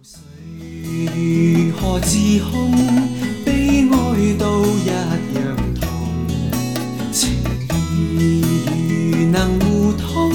谁何自控？悲哀都一样痛。情意如能互通，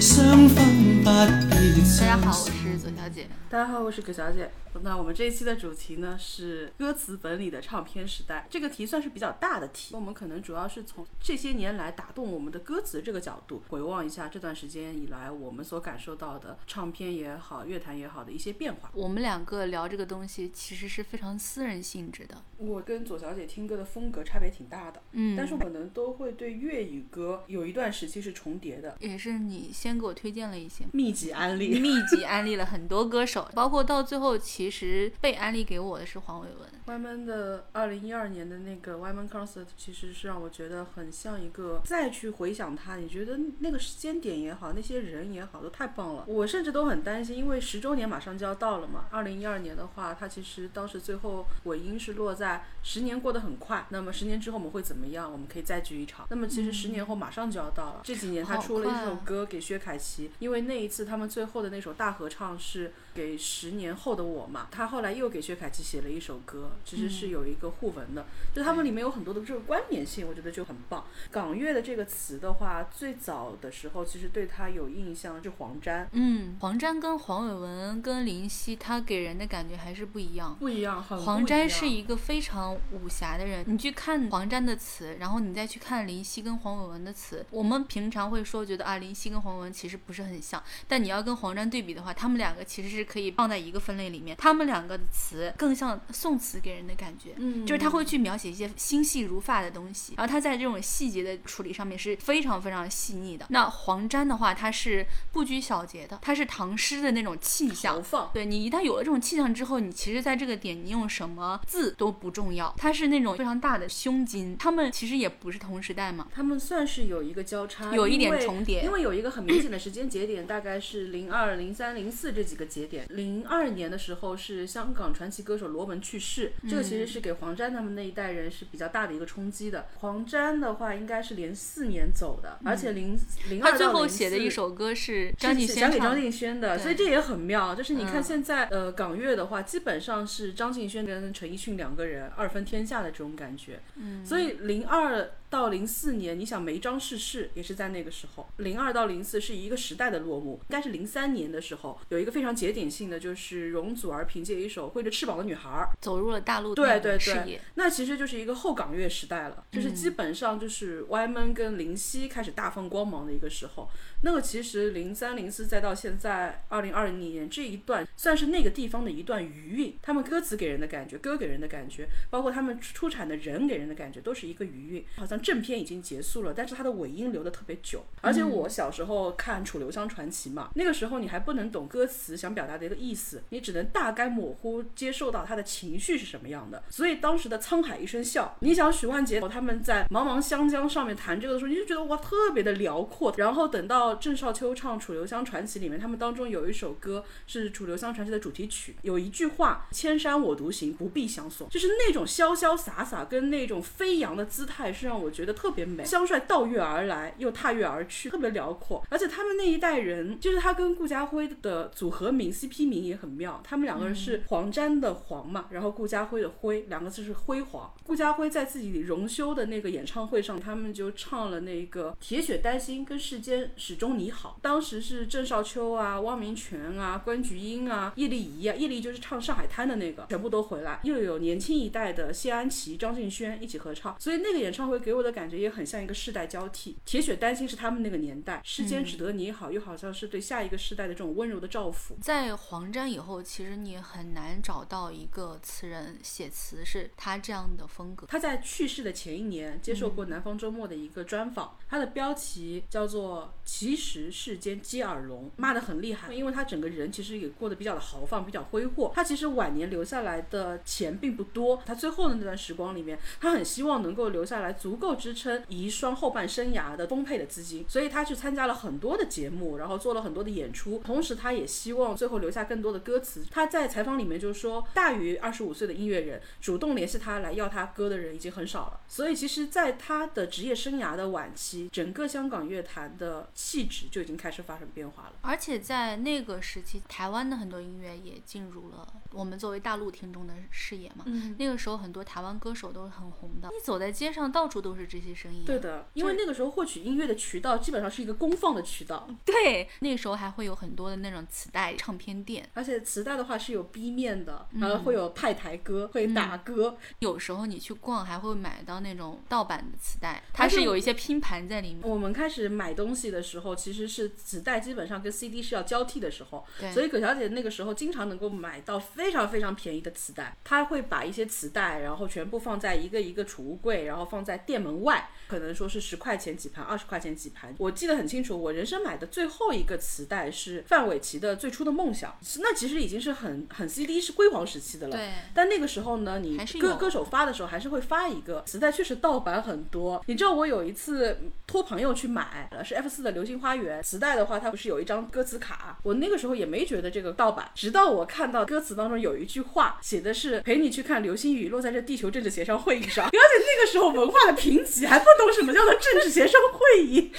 相分不必大家好，我是左小姐。大家好，我是葛小姐。那我们这一期的主题呢是歌词本里的唱片时代。这个题算是比较大的题，我们可能主要是从这些年来打动我们的歌词这个角度，回望一下这段时间以来我们所感受到的唱片也好、乐坛也好的一些变化。我们两个聊这个东西其实是非常私人性质的。我跟左小姐听歌的风格差别挺大的，嗯但是可能都会对粤语歌有一段时期是重叠的。也是你先给我推荐了一些，密集安利，密集安利了很多歌手，包括到最后其实被安利给我的是黄伟文。Wyman 的二零一二年的那个 Wyman Concert，其实是让我觉得很像一个再去回想他，你觉得那个时间点也好，那些人也好，都太棒了。我甚至都很担心，因为十周年马上就要到了嘛。二零一二年的话，他其实当时最后尾音是落在十年过得很快，那么十年之后我们会怎么样？我们可以再聚一场。那么其实十年后马上就要到了，这几年他出了一首歌给薛凯琪，因为那一次他们最后的那首大合唱是给十年后的我嘛，他后来又给薛凯琪写了一首歌，其实是有一个互文的，就他们里面有很多的这个关联性，我觉得就很棒。港乐的这个词的话，最早的时候其实对他有印象是黄沾，嗯，黄沾跟黄伟文跟林夕，他给人的感觉还是不一样。不一样，很不黄沾是一个非常武侠的人，你去看黄沾的词，然后你再去看林夕跟黄伟文的词，我们平常会说觉得啊，林夕跟黄伟文其实不是很像，但你要跟黄沾对比的话，他们两个其实是可以放在一个分类里面，他们两个的词更像宋词给人的感觉，嗯就是他会去描写一些心细如发的东西，然后他在这种细节的处理上面是非常非常细腻的。那黄沾的话，他是不拘小节的，他是唐诗的那种气象豪，放。对你一旦有了这种气象之后，你其实在这个点你用什么字都不重要，它是那种非常大的胸襟。他们其实也不是同时代嘛，他们算是有一个交叉，有一点重叠因为有一个很明显的时间节点，大概是零二、零三、零四这几个节点。零二年的时候是香港传奇歌手罗文去世，这个其实是给黄沾他们那一代人是比较大的一个冲击的。黄沾的话应该是零四年走的，而且零零二他最后写的一首歌是张敬。讲给张敬轩的，所以这也很妙。就是你看嗯现在、呃港乐的话，基本上是张敬轩跟陈奕迅两个人二分天下的这种感觉。嗯，所以零二到零四年，你想梅章逝世也是在那个时候。零二到零四是一个时代的落幕，应该是零三年的时候有一个非常节点性的，就是容祖儿凭借一首《挥着翅膀的女孩》，走入了大陆对电影对对，，那其实就是一个后港乐时代了，就是基本上就是 Wyman 跟林夕开始大放光芒的一个时候。那个其实零三零四再到现在二零二零年这一段，算是那个地方的一段余韵。他们歌词给人的感觉，歌给人的感觉，包括他们出产的人给人的感觉，都是一个余韵。好像正片已经结束了，但是它的尾音留的特别久。而且我小时候看《楚留香传奇》嘛，那个时候你还不能懂歌词想表达的一个意思，你只能大概模糊接受到他的情绪是什么样的。所以当时的《沧海一声笑》，你想许冠杰他们在茫茫湘江上面弹这个的时候，你就觉得哇特别的辽阔。然后等到郑少秋唱《楚留香传奇》里面，他们当中有一首歌是《楚留香传奇》的主题曲，有一句话“千山我独行，不必相送”，就是那种潇潇洒洒跟那种飞扬的姿态，是让我觉得特别美。香帅倒跃而来，又踏月而去，特别辽阔。而且他们那一代人，就是他跟顾家辉的组合名 CP 名也很妙，他们两个人是黄沾的黄嘛，然后顾家辉的辉，两个字是辉煌。顾家辉在自己荣休的那个演唱会上，他们就唱了那个《铁血丹心》跟世间始终你好。当时是郑少秋啊、汪明荃啊、关菊英啊、叶丽仪啊，叶丽就是唱《上海滩》的那个，全部都回来，又有年轻一代的谢安琪、张敬轩一起合唱，所以那个演唱会给我的感觉也很像一个世代交替。铁血丹心是他们那个年代，世间只得你好，又好像是对下一个世代的这种温柔的照拂。在黄沾以后，其实你很难找到一个词人写词是他这样的风格。他在去世的前一年接受过《南方周末》的一个专访，他的标题叫做“其其实世间皆耳聋”，骂得很厉害，因为他整个人其实也过得比较的豪放，比较挥霍。他其实晚年留下来的钱并不多，他最后的那段时光里面，他很希望能够留下来足够。支撑遗孀后半生涯的丰沛的资金，所以他去参加了很多的节目，然后做了很多的演出，同时他也希望最后留下更多的歌词。他在采访里面就说，大于二十五岁的音乐人主动联系他来要他歌的人已经很少了。所以其实，在他的职业生涯的晚期，整个香港乐坛的质就已经开始发生变化了。而且在那个时期，台湾的很多音乐也进入了我们作为大陆听众的视野嘛。嗯那个时候很多台湾歌手都是很红的，你走在街上到处都是这些声音、啊。对的，因为那个时候获取音乐的渠道基本上是一个公放的渠道，对，那个时候还会有很多的那种磁带唱片店，而且磁带的话是有 B 面的，然后会有派台歌，会打歌。有时候你去逛还会买到那种盗版的磁带，它是有一些拼盘在里面。我们开始买东西的时候，其实是磁带基本上跟 CD 是要交替的时候，对所以葛小姐那个时候经常能够买到非常非常便宜的磁带。她会把一些磁带，然后全部放在一个一个储物柜，然后放在店门外，可能说是十块钱几盘，二十块钱几盘。我记得很清楚，我人生买的最后一个磁带是范玮琪的《最初的梦想》，那其实已经是很很 CD 是辉煌时期的了。对但那个时候呢，你歌歌手发的时候还是会发一个磁带，确实盗版很多。你知道我有一次托朋友去买，是 F 四的《流星花园》磁带的话，它不是有一张歌词卡？我那个时候也没觉得这个盗版，直到我看到歌词当中有一句话写的是“陪你去看流星雨落在这地球政治协商会议上”，而且那个时候文化的贫瘠，还不懂什么叫做政治协商会议。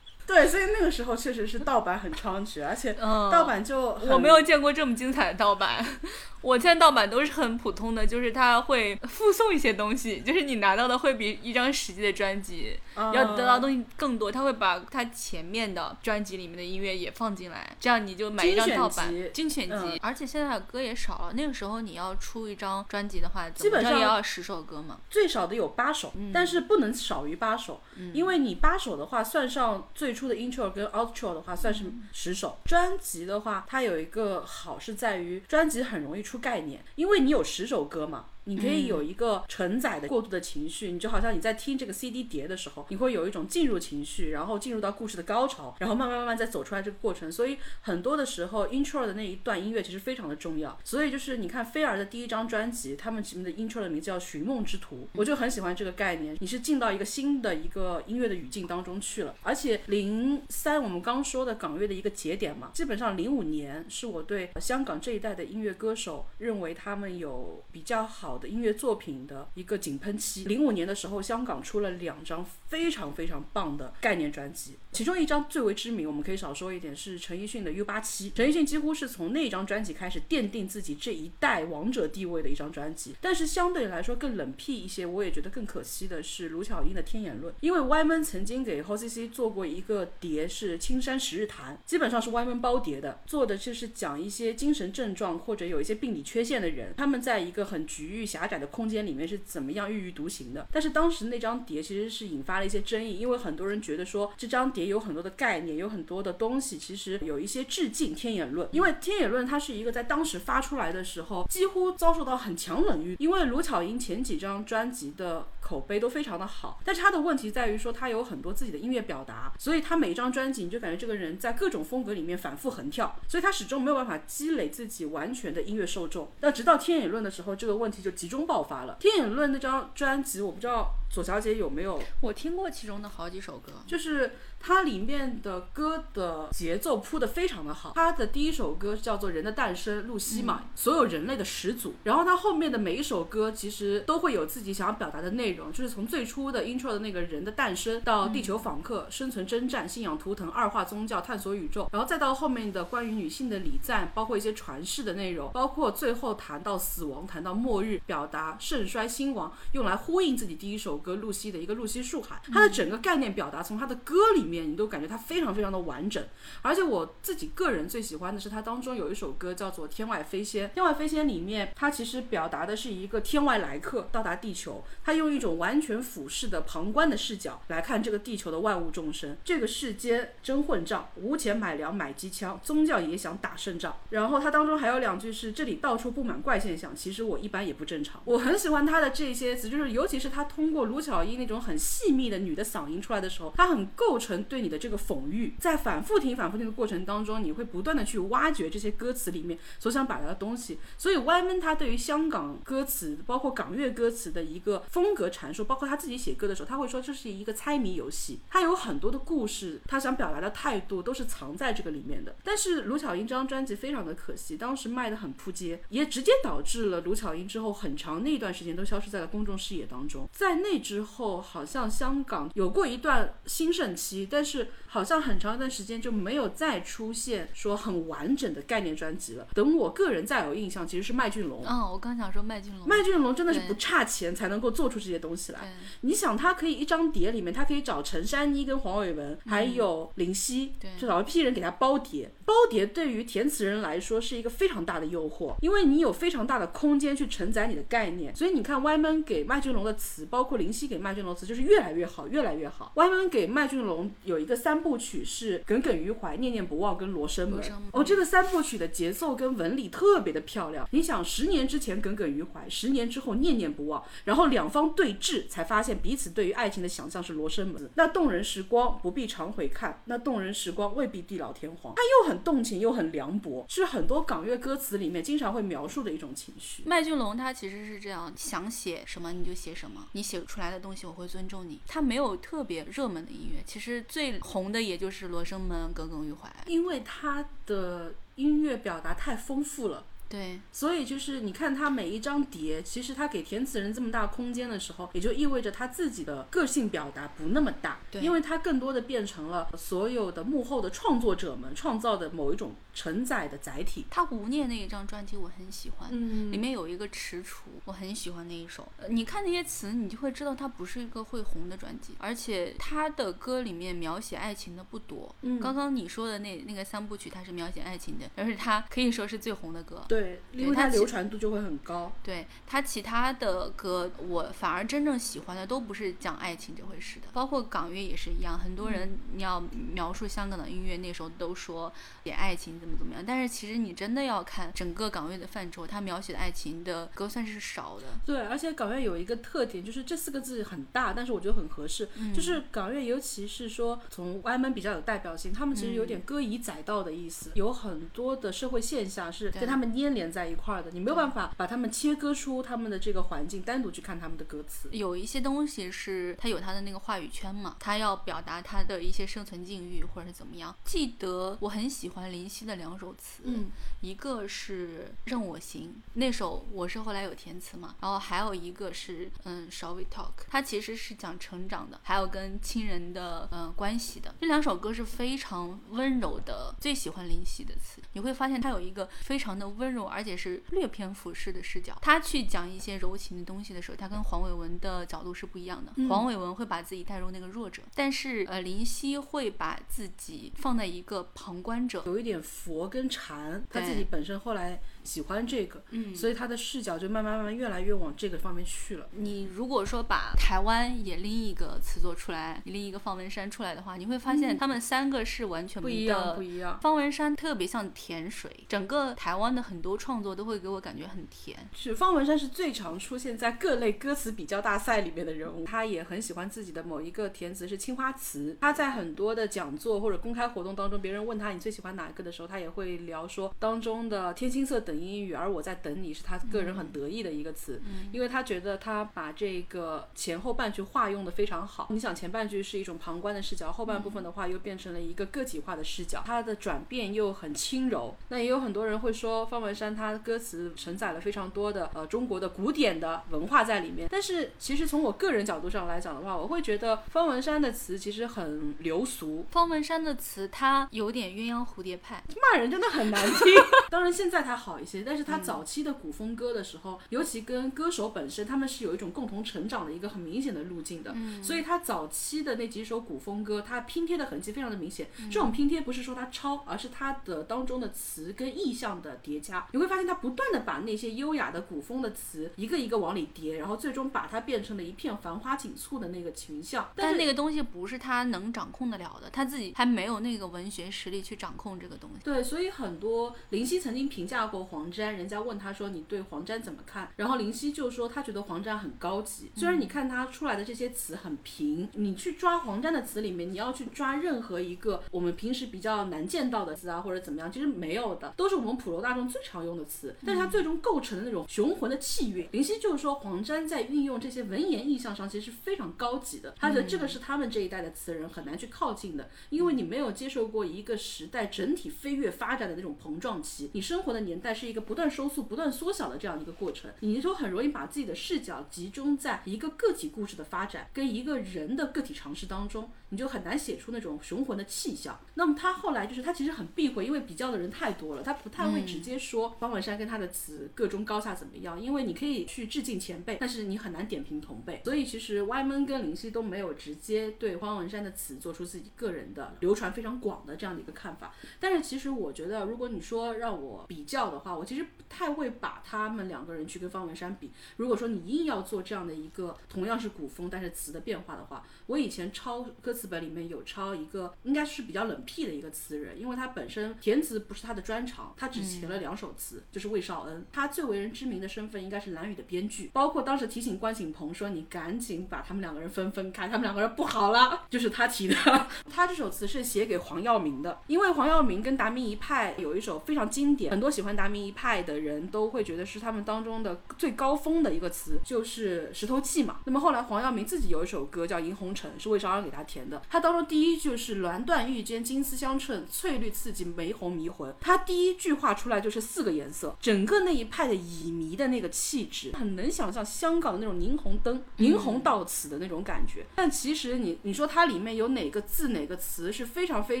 对，所以那个时候确实是盗版很猖獗，而且嗯盗版就很我没有见过这么精彩的盗版，我见盗版都是很普通的，就是它会附送一些东西，就是你拿到的会比一张实际的专辑啊要得到的东西更多，它会把它前面的专辑里面的音乐也放进来，这样你就买一张盗版精选集，嗯而且现在的歌也少了，那个时候你要出一张专辑的话，基本上也要十首歌嘛，最少的有八首，但是不能少于八首，因为你八首的话，算上最初的 intro 跟 outro 的话，算是十首。专辑的话，它有一个好是在于专辑很容易出概念，因为你有十首歌嘛。你可以有一个承载的过度的情绪，你就好像你在听这个 CD 碟的时候，你会有一种进入情绪，然后进入到故事的高潮，然后慢慢慢慢再走出来这个过程。所以很多的时候，intro 的那一段音乐其实非常的重要。所以就是你看菲儿的第一张专辑，他们们的 intro 的名字叫《寻梦之途》，我就很喜欢这个概念。你是进到一个新的一个音乐的语境当中去了，而且零三我们刚说的港乐的一个节点嘛，基本上零五年是我对香港这一代的音乐歌手认为他们有比较好好的音乐作品的一个井喷期。零五年的时候，香港出了两张非常非常棒的概念专辑，其中一张最为知名，我们可以少说一点是陈奕迅的 U 八七。陈奕迅几乎是从那张专辑开始奠定自己这一代王者地位的一张专辑。但是相对来说更冷僻一些，我也觉得更可惜的是卢巧音的《天眼论》，因为 Y 们曾经给 Ho C C 做过一个碟是《青山十日谈》，基本上是 Y 们包碟的，做的就是讲一些精神症状或者有一些病理缺陷的人，他们在一个很局域狭窄的空间里面是怎么样郁郁独行的。但是当时那张碟其实是引发了一些争议，因为很多人觉得说这张碟有很多的概念，有很多的东西，其实有一些致敬《天眼论》，因为《天眼论》它是一个在当时发出来的时候几乎遭受到很强冷遇，因为卢巧音前几张专辑的口碑都非常的好，但是他的问题在于说他有很多自己的音乐表达，所以他每一张专辑你就感觉这个人在各种风格里面反复横跳，所以他始终没有办法积累自己完全的音乐受众。那直到《天眼论》的时候，这个问题就集中爆发了。《天眼论》那张专辑，我不知道左小姐有没有我听过其中的好几首歌，就是它里面的歌的节奏铺的非常的好。它的第一首歌叫做《人的诞生》，露西嘛，所有人类的始祖。然后它后面的每一首歌其实都会有自己想要表达的内容，就是从最初的 intro 的那个人的诞生，到地球访客、生存征战、信仰图腾、二化宗教、探索宇宙，然后再到后面的关于女性的礼赞，包括一些传世的内容，包括最后谈到死亡、谈到末日，表达盛衰兴亡，用来呼应自己第一首歌露西的一个露西树海。它的整个概念表达，从它的歌里面你都感觉它非常非常的完整。而且我自己个人最喜欢的是它当中有一首歌叫做《天外飞仙》，《天外飞仙》里面它其实表达的是一个天外来客到达地球，它用一种完全俯视的旁观的视角来看这个地球的万物众生。这个世间真混账，无钱买粮买机枪，宗教也想打胜仗。然后它当中还有两句是这里到处布满怪现象，其实我一般也不正常。我很喜欢他的这些词，就是尤其是他通过卢巧音那种很细密的女的嗓音出来的时候，它很构成对你的这个讽喻，在反复听、反复听的过程当中，你会不断的去挖掘这些歌词里面所想表达的东西。所以 Y 闷他对于香港歌词，包括港乐歌词的一个风格阐述，包括他自己写歌的时候，他会说这是一个猜谜游戏，他有很多的故事，他想表达的态度都是藏在这个里面的。但是卢巧音这张专辑非常的可惜，当时卖的很扑街，也直接导致了卢巧音之后很长那段时间都消失在了公众视野当中。在那之后，好像香港有过一段兴盛期，但是好像很长一段时间就没有再出现说很完整的概念专辑了。等我个人再有印象，其实是麦浚龙。嗯，我刚想说麦浚龙，麦浚龙真的是不差钱才能够做出这些东西来。你想，他可以一张碟里面，他可以找陈珊妮跟黄伟文，还有林夕，就找一批人给他包碟。包碟对于填词人来说是一个非常大的诱惑，因为你有非常大的空间去承载你的概念。所以你看，歪门给麦浚龙的词，包括林夕给麦浚龙的词，就是越来越好，越来越好。歪门给麦浚龙有一个三部曲是《耿耿于怀》《念念不忘》跟《罗生门罗生门》。哦，这个三部曲的节奏跟纹理特别的漂亮。你想，十年之前耿耿于怀，十年之后念念不忘，然后两方对峙，才发现彼此对于爱情的想象是罗生门。那动人时光不必常回看，那动人时光未必地老天荒。它又很动情，又很凉薄，是很多港乐歌词里面经常会描述的一种情绪。麦浚龙他其实是这样，想写什么你就写什么，你写出来的东西我会尊重你。他没有特别热门的音乐，其实最红的也就是《罗生门》《耿耿于怀》。因为他的音乐表达太丰富了。对，所以就是你看他每一张碟，其实他给填词人这么大空间的时候，也就意味着他自己的个性表达不那么大，对因为他更多的变成了所有的幕后的创作者们创造的某一种承载的载体。他无念那一张专辑我很喜欢，嗯里面有一个踟蹰，我很喜欢那一首。呃你看那些词，你就会知道它不是一个会红的专辑，而且他的歌里面描写爱情的不多。嗯刚刚你说的那那个三部曲，它是描写爱情的，而且它可以说是最红的歌。对，因为它它其流传度就会很高。对他其他的歌，我反而真正喜欢的都不是讲爱情这回事的，包括港乐也是一样。很多人你要描述香港的音乐，那时候都说写爱情怎么怎么样，但是其实你真的要看整个港乐的范畴，它描写的爱情的歌算是少的。对，而且港乐有一个特点，就是这四个字很大，但是我觉得很合适。就是港乐，尤其是说从 Y 们比较有代表性，他们其实有点歌以载道的意思，有很多的社会现象是跟他们粘连在一块儿的，你没有办法把他们切割出他们的这个环境，单独去看他们的歌词。有一些东西是他有他的那个话语圈嘛，他要表达他的一些生存境遇或者是怎么样。记得我很喜欢林夕的两首词，嗯一个是《任我行》，那首我是后来有填词嘛，然后还有一个是嗯《Shall We Talk》，它其实是讲成长的，还有跟亲人的嗯、呃关系的。这两首歌是非常温柔的，最喜欢林夕的词，你会发现它有一个非常的温柔，而且是略偏俯视的视角。他去讲一些柔情的东西的时候，他跟黄伟文的角度是不一样的。黄伟文会把自己带入那个弱者，但是呃林夕会把自己放在一个旁观者。有一点佛跟禅，他自己本身后来喜欢这个，嗯所以他的视角就慢慢慢慢越来越往这个方面去了。你如果说把台湾也拎一个词作出来，你拎一个方文山出来的话，你会发现他们三个是完全不一样，的不一样。方文山特别像甜水，整个台湾的很多创作都会给我感觉很甜。是方文山是最常出现在各类歌词比较大赛里面的人物，他也很喜欢自己的某一个填词是青花瓷。他在很多的讲座或者公开活动当中，别人问他你最喜欢哪一个的时候，他也会聊说当中的天青色等阴雨，而我在等你是他个人很得意的一个词，因为他觉得他把这个前后半句话用的非常好。你想前半句是一种旁观的视角，后半部分的话又变成了一个个体化的视角，它的转变又很轻柔。那也有很多人会说方文山他歌词承载了非常多的呃中国的古典的文化在里面，但是其实从我个人角度上来讲的话，我会觉得方文山的词其实很流俗，方文山的词，他有点鸳鸯蝴蝶派，骂人真的很难听。当然现在他好一些，但是他早期的古风歌的时候，尤其跟歌手本身他们是有一种共同成长的一个很明显的路径的，所以他早期的那几首古风歌，它拼贴的痕迹非常的明显。这种拼贴不是说他抄，而是它的当中的词跟意象的叠加。你会发现他不断的把那些优雅的古风的词一个一个往里叠，然后最终把它变成了一片繁花锦簇的那个群像。但是但那个东西不是他能掌控得了的，他自己还没有那个文学实力去掌控这个东西。对，所以很多林夕曾经评价过黄沾，人家问他说你对黄沾怎么看？然后林夕就说他觉得黄沾很高级。虽然你看他出来的这些词很平，你去抓黄沾的词里面，你要去抓任何一个我们平时比较难见到的词啊，或者怎么样，其实没有的，都是我们普罗大众最常用的词。但是它最终构成的那种雄浑的气韵，林夕就是说黄沾在运用这些文言意象上其实是非常高级的。他觉得这个是他们这一代的词人很难去靠近的，因为你没有接受过一个时代整体飞跃发展的那种膨胀期，你生活的年代是是一个不断收缩、不断缩小的这样一个过程，你就很容易把自己的视角集中在一个个体故事的发展跟一个人的个体尝试当中，你就很难写出那种雄浑的气象。那么他后来就是他其实很避讳，因为比较的人太多了，他不太会直接说方文山跟他的词各中高下怎么样，因为你可以去致敬前辈，但是你很难点评同辈。所以其实歪闷跟林夕都没有直接对方文山的词做出自己个人的流传非常广的这样的一个看法。但是其实我觉得，如果你说让我比较的话，我其实不太会把他们两个人去跟方文山比。如果说你硬要做这样的一个同样是古风但是词的变化的话，我以前抄歌词本里面有抄一个应该是比较冷僻的一个词人，因为他本身填词不是他的专长，他只写了两首词，就是魏少恩。他最为人知名的身份应该是蓝宇的编剧，包括当时提醒关锦鹏说你赶紧把他们两个人分分开，他们两个人不好了，就是他提的。他这首词是写给黄耀明的，因为黄耀明跟达明一派有一首非常经典，很多喜欢达明一派的人都会觉得是他们当中的最高峰的一个词，就是《石头记》嘛。那么后来黄耀明自己有一首歌叫《银红尘》，是魏少恩给他填的。他当中第一句是“鸾断玉间金丝相衬，翠绿刺激玫红迷魂”。他第一句话出来就是四个颜色，整个那一派的乙醚的那个气质，很能想象香港的那种霓虹灯、霓虹到此的那种感觉。但其实你你说它里面有哪个字、哪个词是非常非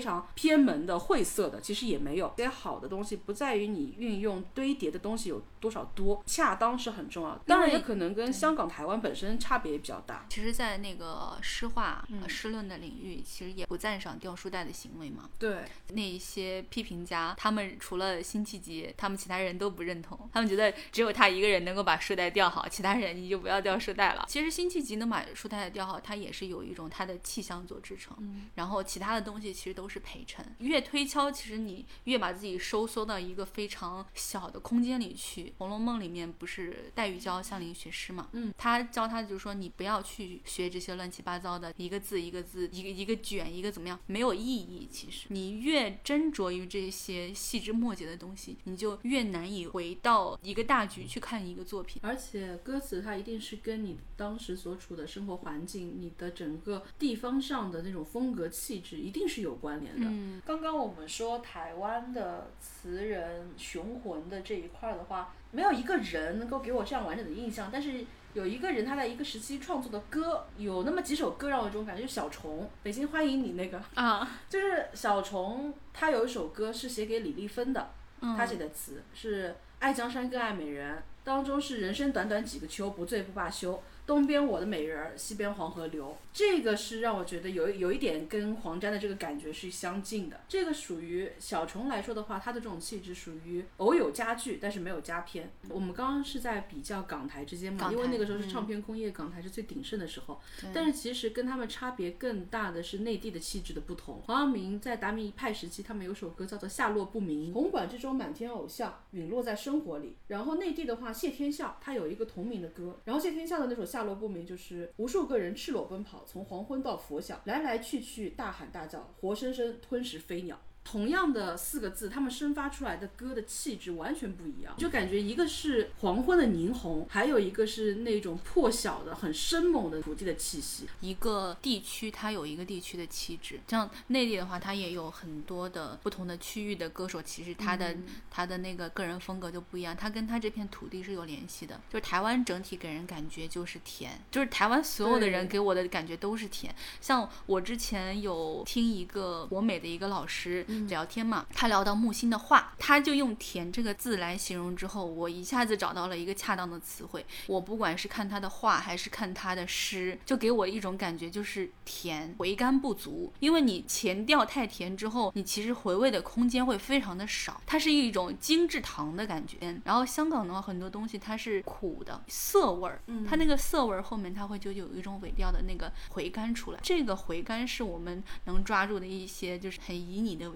常偏门的、晦涩的，其实也没有。写好的东西不在于你运用堆叠的东西有多少多，恰当是很重要的。当然也可能跟香港、台湾本身差别也比较大。其实，在那个诗画、呃诗论的领域，其实也不赞赏掉书袋的行为嘛。对，那一些批评家，他们除了辛弃疾，他们其他人都不认同。他们觉得只有他一个人能够把书袋吊好，其他人你就不要吊书袋了。其实辛弃疾能把书袋吊好，他也是有一种他的气象做支撑。然后其他的东西其实都是陪衬。越推敲，其实你越把自己收缩到一个非常小的空间里去。《红楼梦》里面不是黛玉教香菱学诗嘛？嗯，他教他就是说，你不要去学这些乱七八糟的，一个字一个字，一个一个卷，一个怎么样，没有意义。其实你越斟酌于这些细枝末节的东西，你就越难以回到一个大局去看一个作品。而且歌词它一定是跟你当时所处的生活环境、你的整个地方上的那种风格气质，一定是有关联的。嗯，刚刚我们说台湾的词人雄浑的这一块儿的话，没有一个人能够给我这样完整的印象，但是。有一个人，他在一个时期创作的歌，有那么几首歌让我有一种感觉，就是小虫，北京欢迎你那个，啊，就是小虫，他有一首歌是写给李丽芬的，他写的词是“爱江山更爱美人”，当中是“人生短短几个秋，不醉不罢休”。东边我的美人儿，西边黄河流，这个是让我觉得有有一点跟黄沾的这个感觉是相近的。这个属于小虫来说的话，它的这种气质属于偶有佳句，但是没有佳篇。我们刚刚是在比较港台之间嘛，因为那个时候是唱片工业，港台是最鼎盛的时候。但是其实跟他们差别更大的是内地的气质的不同。黄耀明在达明一派时期，他们有首歌叫做《下落不明》，红馆之中满天偶像，陨落在生活里。然后内地的话，谢天笑他有一个同名的歌，然后谢天笑的那首《下落不明》就是无数个人赤裸奔跑，从黄昏到拂晓，来来去去，大喊大叫，活生生吞食飞鸟。同样的四个字，他们生发出来的歌的气质完全不一样，就感觉一个是黄昏的霓虹，还有一个是那种破晓的很生猛的土地的气息。一个地区它有一个地区的气质，像内地的话，它也有很多的不同的区域的歌手，其实他的、他的那个个人风格就不一样，他跟他这片土地是有联系的。就是台湾整体给人感觉就是甜，就是台湾所有的人给我的感觉都是甜。像我之前有听一个国美的一个老师聊天嘛，他聊到木心的话，他就用“甜”这个字来形容之后，我一下子找到了一个恰当的词汇。我不管是看他的画还是看他的诗，就给我一种感觉就是甜，回甘不足。因为你前调太甜之后，你其实回味的空间会非常的少，它是一种精致糖的感觉。然后香港的话，很多东西它是苦的涩味儿，它那个涩味儿后面它会就有一种尾调的那个回甘出来。这个回甘是我们能抓住的一些就是很旖旎的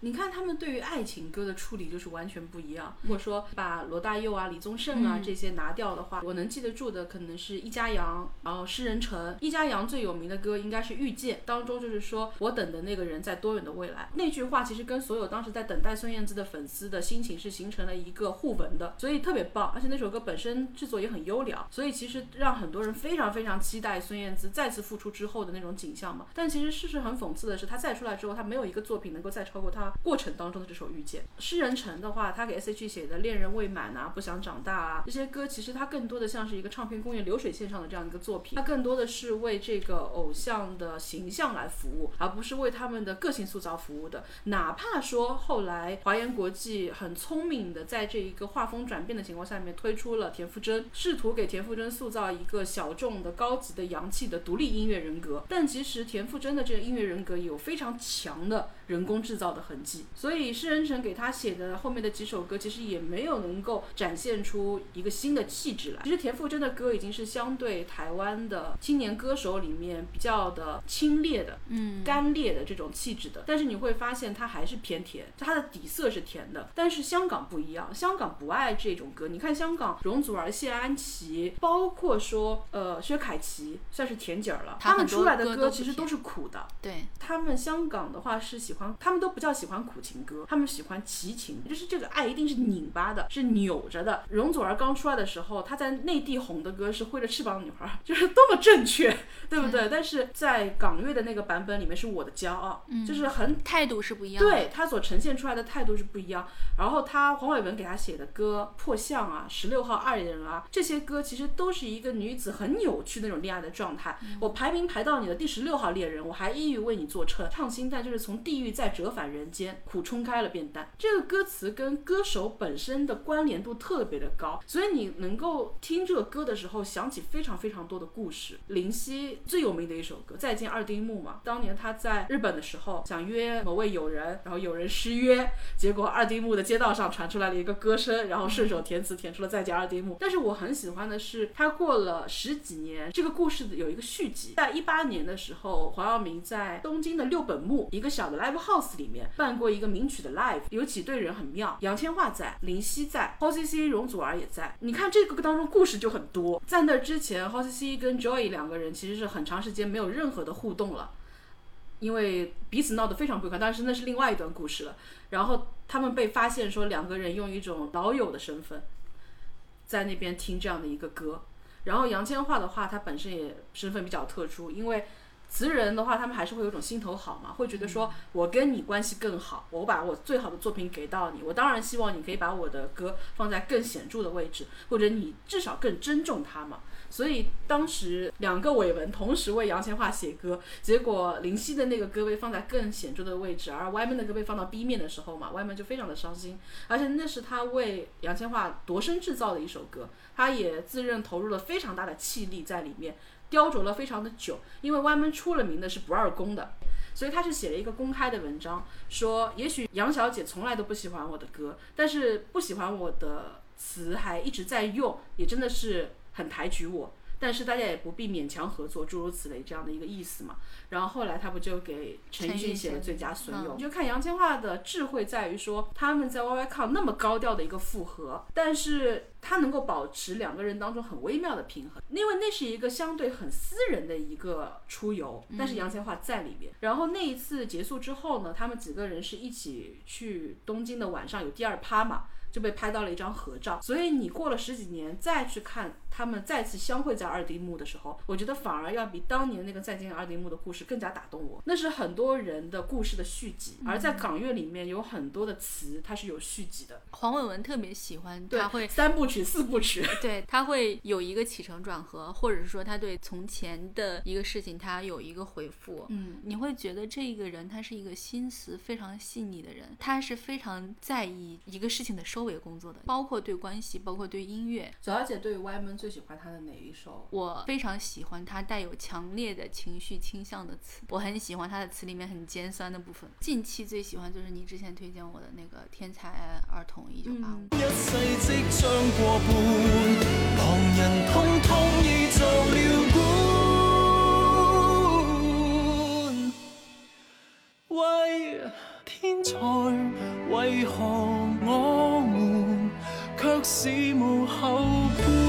你看他们对于爱情歌的处理就是完全不一样。如果说把罗大佑啊、李宗盛啊嗯这些拿掉的话，我能记得住的可能是易家扬，然后诗人城。易家扬最有名的歌应该是《遇见》，当中就是说我等的那个人在多远的未来。那句话其实跟所有当时在等待孙燕姿的粉丝的心情是形成了一个互文的，所以特别棒。而且那首歌本身制作也很优良，所以其实让很多人非常非常期待孙燕姿再次复出之后的那种景象嘛。但其实事实很讽刺的是，她再出来之后，她没有一个作品能够再超过他过程当中的这首《遇见》。诗人陈的话，他给 S.H.E 写的《恋人未满》啊，《不想长大》啊，这些歌其实它更多的像是一个唱片工业流水线上的这样一个作品，它更多的是为这个偶像的形象来服务，而不是为他们的个性塑造服务的。哪怕说后来华研国际很聪明的在这一个画风转变的情况下面推出了田馥甄，试图给田馥甄塑造一个小众的、高级的、洋气的独立音乐人格，但其实田馥甄的这个音乐人格有非常强的人工制造的痕迹，所以施人成给他写的后面的几首歌，其实也没有能够展现出一个新的气质来。其实田馥甄的歌已经是相对台湾的青年歌手里面比较的清冽的，嗯，干裂的这种气质的，但是你会发现它还是偏甜，它的底色是甜的。但是香港不一样，香港不爱这种歌。你看香港容祖儿、谢安琪，包括说呃薛凯琪，算是甜姐儿了。他们出来的歌其实都是苦的。对，他们香港的话是喜欢，他们都不叫喜欢苦情歌，他们喜欢齐情，就是这个爱一定是拧巴的，是扭着的。容祖儿刚出来的时候，她在内地红的歌是挥着翅膀的女孩，就是多么正确，对不对？但是在港乐的那个版本里面是我的骄傲，就是很态度是不一样的。对她所呈现出来的态度是不一样。然后她黄伟文给她写的歌《破相》啊，《十六号爱人》啊，这些歌其实都是一个女子很扭曲那种恋爱的状态。我排名排到你的第十六号恋人，我还一欲为你做称。唱心但就是从地狱再折返人间，苦冲开了变淡。这个歌词跟歌手本身的关联度特别的高，所以你能够听这个歌的时候想起非常非常多的故事。林夕最有名的一首歌《再见二丁目》嘛，当年他在日本的时候想约某位友人，然后友人失约，结果二丁目的街道上传出来了一个歌声，然后顺手填词填出了《再见二丁目》。但是我很喜欢的是，他过了十几年，这个故事有一个续集。在一八年的时候，黄耀明在东京的六本木一个小的 live house 里面办过一个名曲的 live，有几对人很妙，杨千嬅在，林夕在，Ho C C 容祖儿也在。你看这个当中故事就很多。在那之前，Ho C C 跟 Joy 两个人其实是很长时间没有任何的互动了。因为彼此闹得非常不愉快，但是那是另外一段故事了。然后他们被发现说两个人用一种老友的身份，在那边听这样的一个歌。然后杨千嬅的话，她本身也身份比较特殊，因为词人的话，他们还是会有一种心头好嘛，会觉得说我跟你关系更好，我把我最好的作品给到你，我当然希望你可以把我的歌放在更显著的位置，或者你至少更尊重它嘛。所以当时两个伟文同时为杨千嬅写歌，结果林夕的那个歌被放在更显著的位置，而 Y 门的歌被放到 B 面的时候嘛，Y 门就非常的伤心。而且那是他为杨千嬅度身制造的一首歌，他也自认投入了非常大的气力在里面，雕琢了非常的久。因为 Y 门出了名的是不二公的。所以他是写了一个公开的文章，说也许杨小姐从来都不喜欢我的歌，但是不喜欢我的词还一直在用，也真的是很抬举我。但是大家也不必勉强合作，诸如此类这样的一个意思嘛。然后后来他不就给陈奕迅写了最佳损友？嗯你就看杨千嬅的智慧在于说，他们在 YYCon 那么高调的一个复合，但是他能够保持两个人当中很微妙的平衡，因为那是一个相对很私人的一个出游，但是杨千嬅在里面。然后那一次结束之后呢，他们几个人是一起去东京的晚上有第二趴嘛。就被拍到了一张合照，所以你过了十几年再去看他们再次相会在二丁目的时候，我觉得反而要比当年那个再见二丁目的故事更加打动我。那是很多人的故事的续集，而在港乐里面有很多的词它是有续集的，黄伟文特别喜欢，对他会三部曲、四部曲。对他会有一个起承转合，或者是说他对从前的一个事情他有一个回复。嗯，你会觉得这个人他是一个心思非常细腻的人，他是非常在意一个事情的收尾工作的，包括对关系，包括对音乐。小小姐对于 Y 门最喜欢他的哪一首？我非常喜欢他带有强烈的情绪倾向的词，我很喜欢他的词里面很尖酸的部分。近期最喜欢就是你之前推荐我的那个《天才儿童一九八五》。一世即将过半，旁人通通已做了为天才为何我们却是无后顾？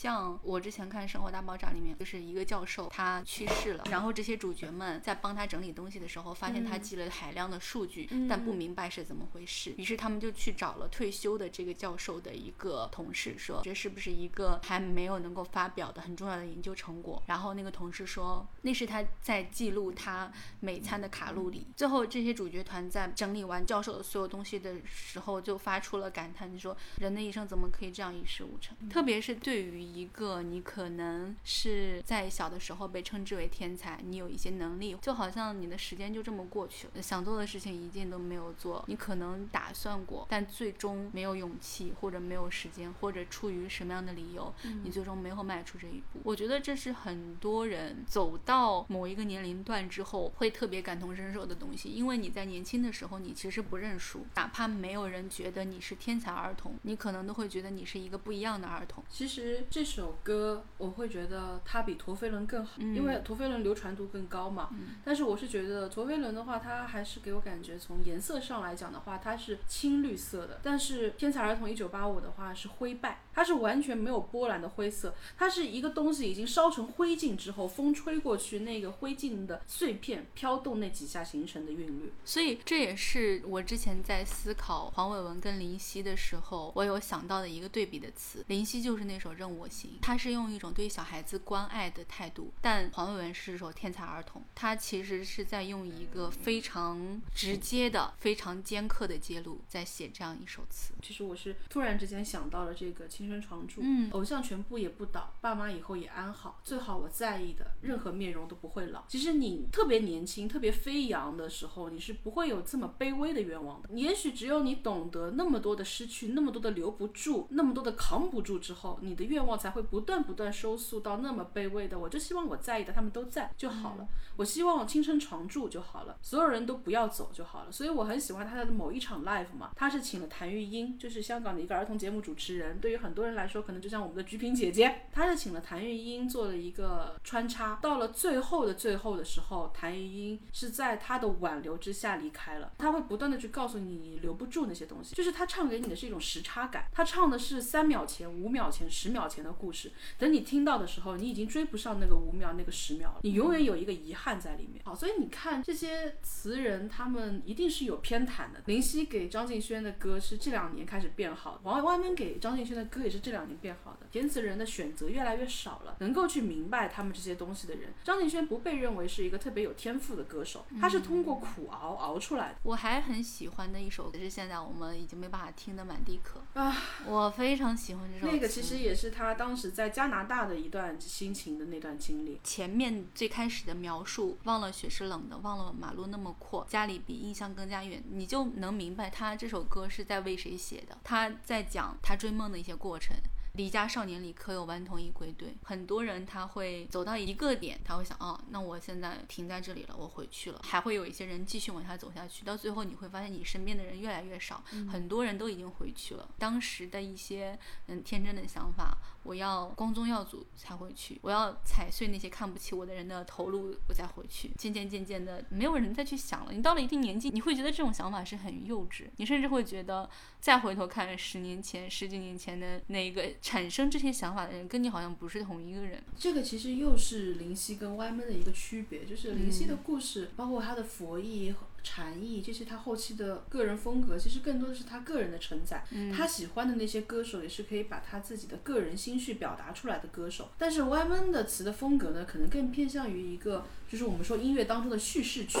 像我之前看《生活大爆炸》里面，就是一个教授他去世了，然后这些主角们在帮他整理东西的时候，发现他记了海量的数据，但不明白是怎么回事，于是他们就去找了退休的这个教授的一个同事，说这是不是一个还没有能够发表的很重要的研究成果？然后那个同事说那是他在记录他每餐的卡路里。最后这些主角团在整理完教授的所有东西的时候，就发出了感叹，就说人的一生怎么可以这样一事无成？特别是对于一个你可能是在小的时候被称之为天才，你有一些能力，就好像你的时间就这么过去了，想做的事情一件都没有做，你可能打算过，但最终没有勇气，或者没有时间，或者出于什么样的理由，你最终没有迈出这一步。我觉得这是很多人走到某一个年龄段之后会特别感同身受的东西，因为你在年轻的时候你其实不认输，哪怕没有人觉得你是天才儿童，你可能都会觉得你是一个不一样的儿童。其实这首歌我会觉得它比陀飞轮更好，因为陀飞轮流传度更高嘛。但是我是觉得陀飞轮的话，它还是给我感觉从颜色上来讲的话，它是青绿色的。但是天才儿童一九八五的话是灰败，它是完全没有波澜的灰色，它是一个东西已经烧成灰烬之后，风吹过去，那个灰烬的碎片飘动那几下形成的韵律。所以这也是我之前在思考黄伟文跟林夕的时候，我有想到的一个对比的词。林夕就是那首《任我行》，他是用一种对小孩子关爱的态度，但黄伟文是首天才儿童，他其实是在用一个非常直接的、非常尖刻的揭露，在写这样一首词。其实我是突然之间想到了这个青春常驻，嗯偶像全部也不倒，爸妈以后也安好，最好我在意的任何面容都不会老。其实你特别年轻、特别飞扬的时候，你是不会有这么卑微的愿望的。也许只有你懂得那么多的失去，那么多的留不住，那么多的扛不住之后，你的愿望才会不断不断收束到那么卑微的。我就希望我在意的他们都在就好了，我希望青春常驻就好了，所有人都不要走就好了。所以我很喜欢他的某一场 live 嘛，他是请了谭玉英，就是香港的一个儿童节目主持人，对于很多人来说，可能就像我们的菊萍姐姐，他是请了谭玉英做了一个穿插。到了最后的最后的时候，谭玉英是在他的挽留之下离开了。他会不断的去告诉你，你留不住那些东西，就是他唱给你的是一种时差感，他唱的是三秒前、五秒前、十秒前的故事。等你听到的时候，你已经追不上那个五秒、那个十秒了，你永远有一个遗憾在里面。好，所以你看这些词人，他们一定是有偏袒的。林夕给张敬轩的歌是这两年开始变好的，王万门给张敬轩的歌也是这两年变好的。填词人的选择越来越少了，能够去明白他们这些东西的人，张敬轩不被认为是一个特别有天赋的歌手，他是通过苦熬熬出来的。我还很喜欢的一首，是现在我们已经没办法听的《满地可》啊，我非常喜欢这首词。那个其实也是他当时在加拿大的一段心情的那段经历。前面最开始的描述，忘了雪是冷的，忘了马路那么阔，家里比印象更加远，你就能明白他这首歌是在为谁写的。他在讲他追梦的一些过程。离家少年里，可有顽童已归队？很多人他会走到一个点，他会想，哦，那我现在停在这里了，我回去了。还会有一些人继续往下走下去，到最后你会发现，你身边的人越来越少，很多人都已经回去了。当时的一些嗯天真的想法，我要光宗耀祖才回去，我要踩碎那些看不起我的人的头颅，我再回去。渐渐渐渐的，没有人再去想了。你到了一定年纪，你会觉得这种想法是很幼稚，你甚至会觉得，再回头看十年前、十几年前的那一个产生这些想法的人，跟你好像不是同一个人。这个其实又是林夕跟歪门的一个区别，就是林夕的故事，包括他的佛意。禅意，这些他后期的个人风格，其实更多的是他个人的承载。嗯他喜欢的那些歌手，也是可以把他自己的个人心绪表达出来的歌手。但是 Y 门的词的风格呢，可能更偏向于一个，就是我们说音乐当中的叙事曲。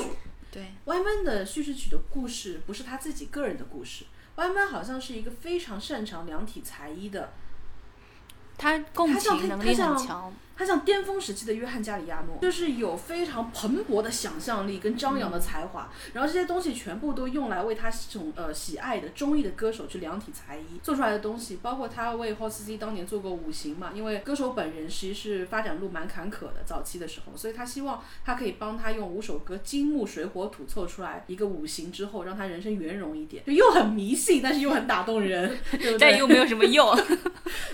对，Y 门的叙事曲的故事不是他自己个人的故事，Y 门好像是一个非常擅长量体裁衣的，他共情能力很强。他像巅峰时期的约翰加里亚诺，就是有非常蓬勃的想象力跟张扬的才华，然后这些东西全部都用来为他这种呃喜爱的中意的歌手去量体裁衣做出来的东西，包括他为霍斯基当年做过五行嘛，因为歌手本人其实是发展路蛮坎坷的，早期的时候，所以他希望他可以帮他用五首歌金木水火土凑出来一个五行之后，让他人生圆融一点，就又很迷信，但是又很打动人，对不对？但又没有什么用。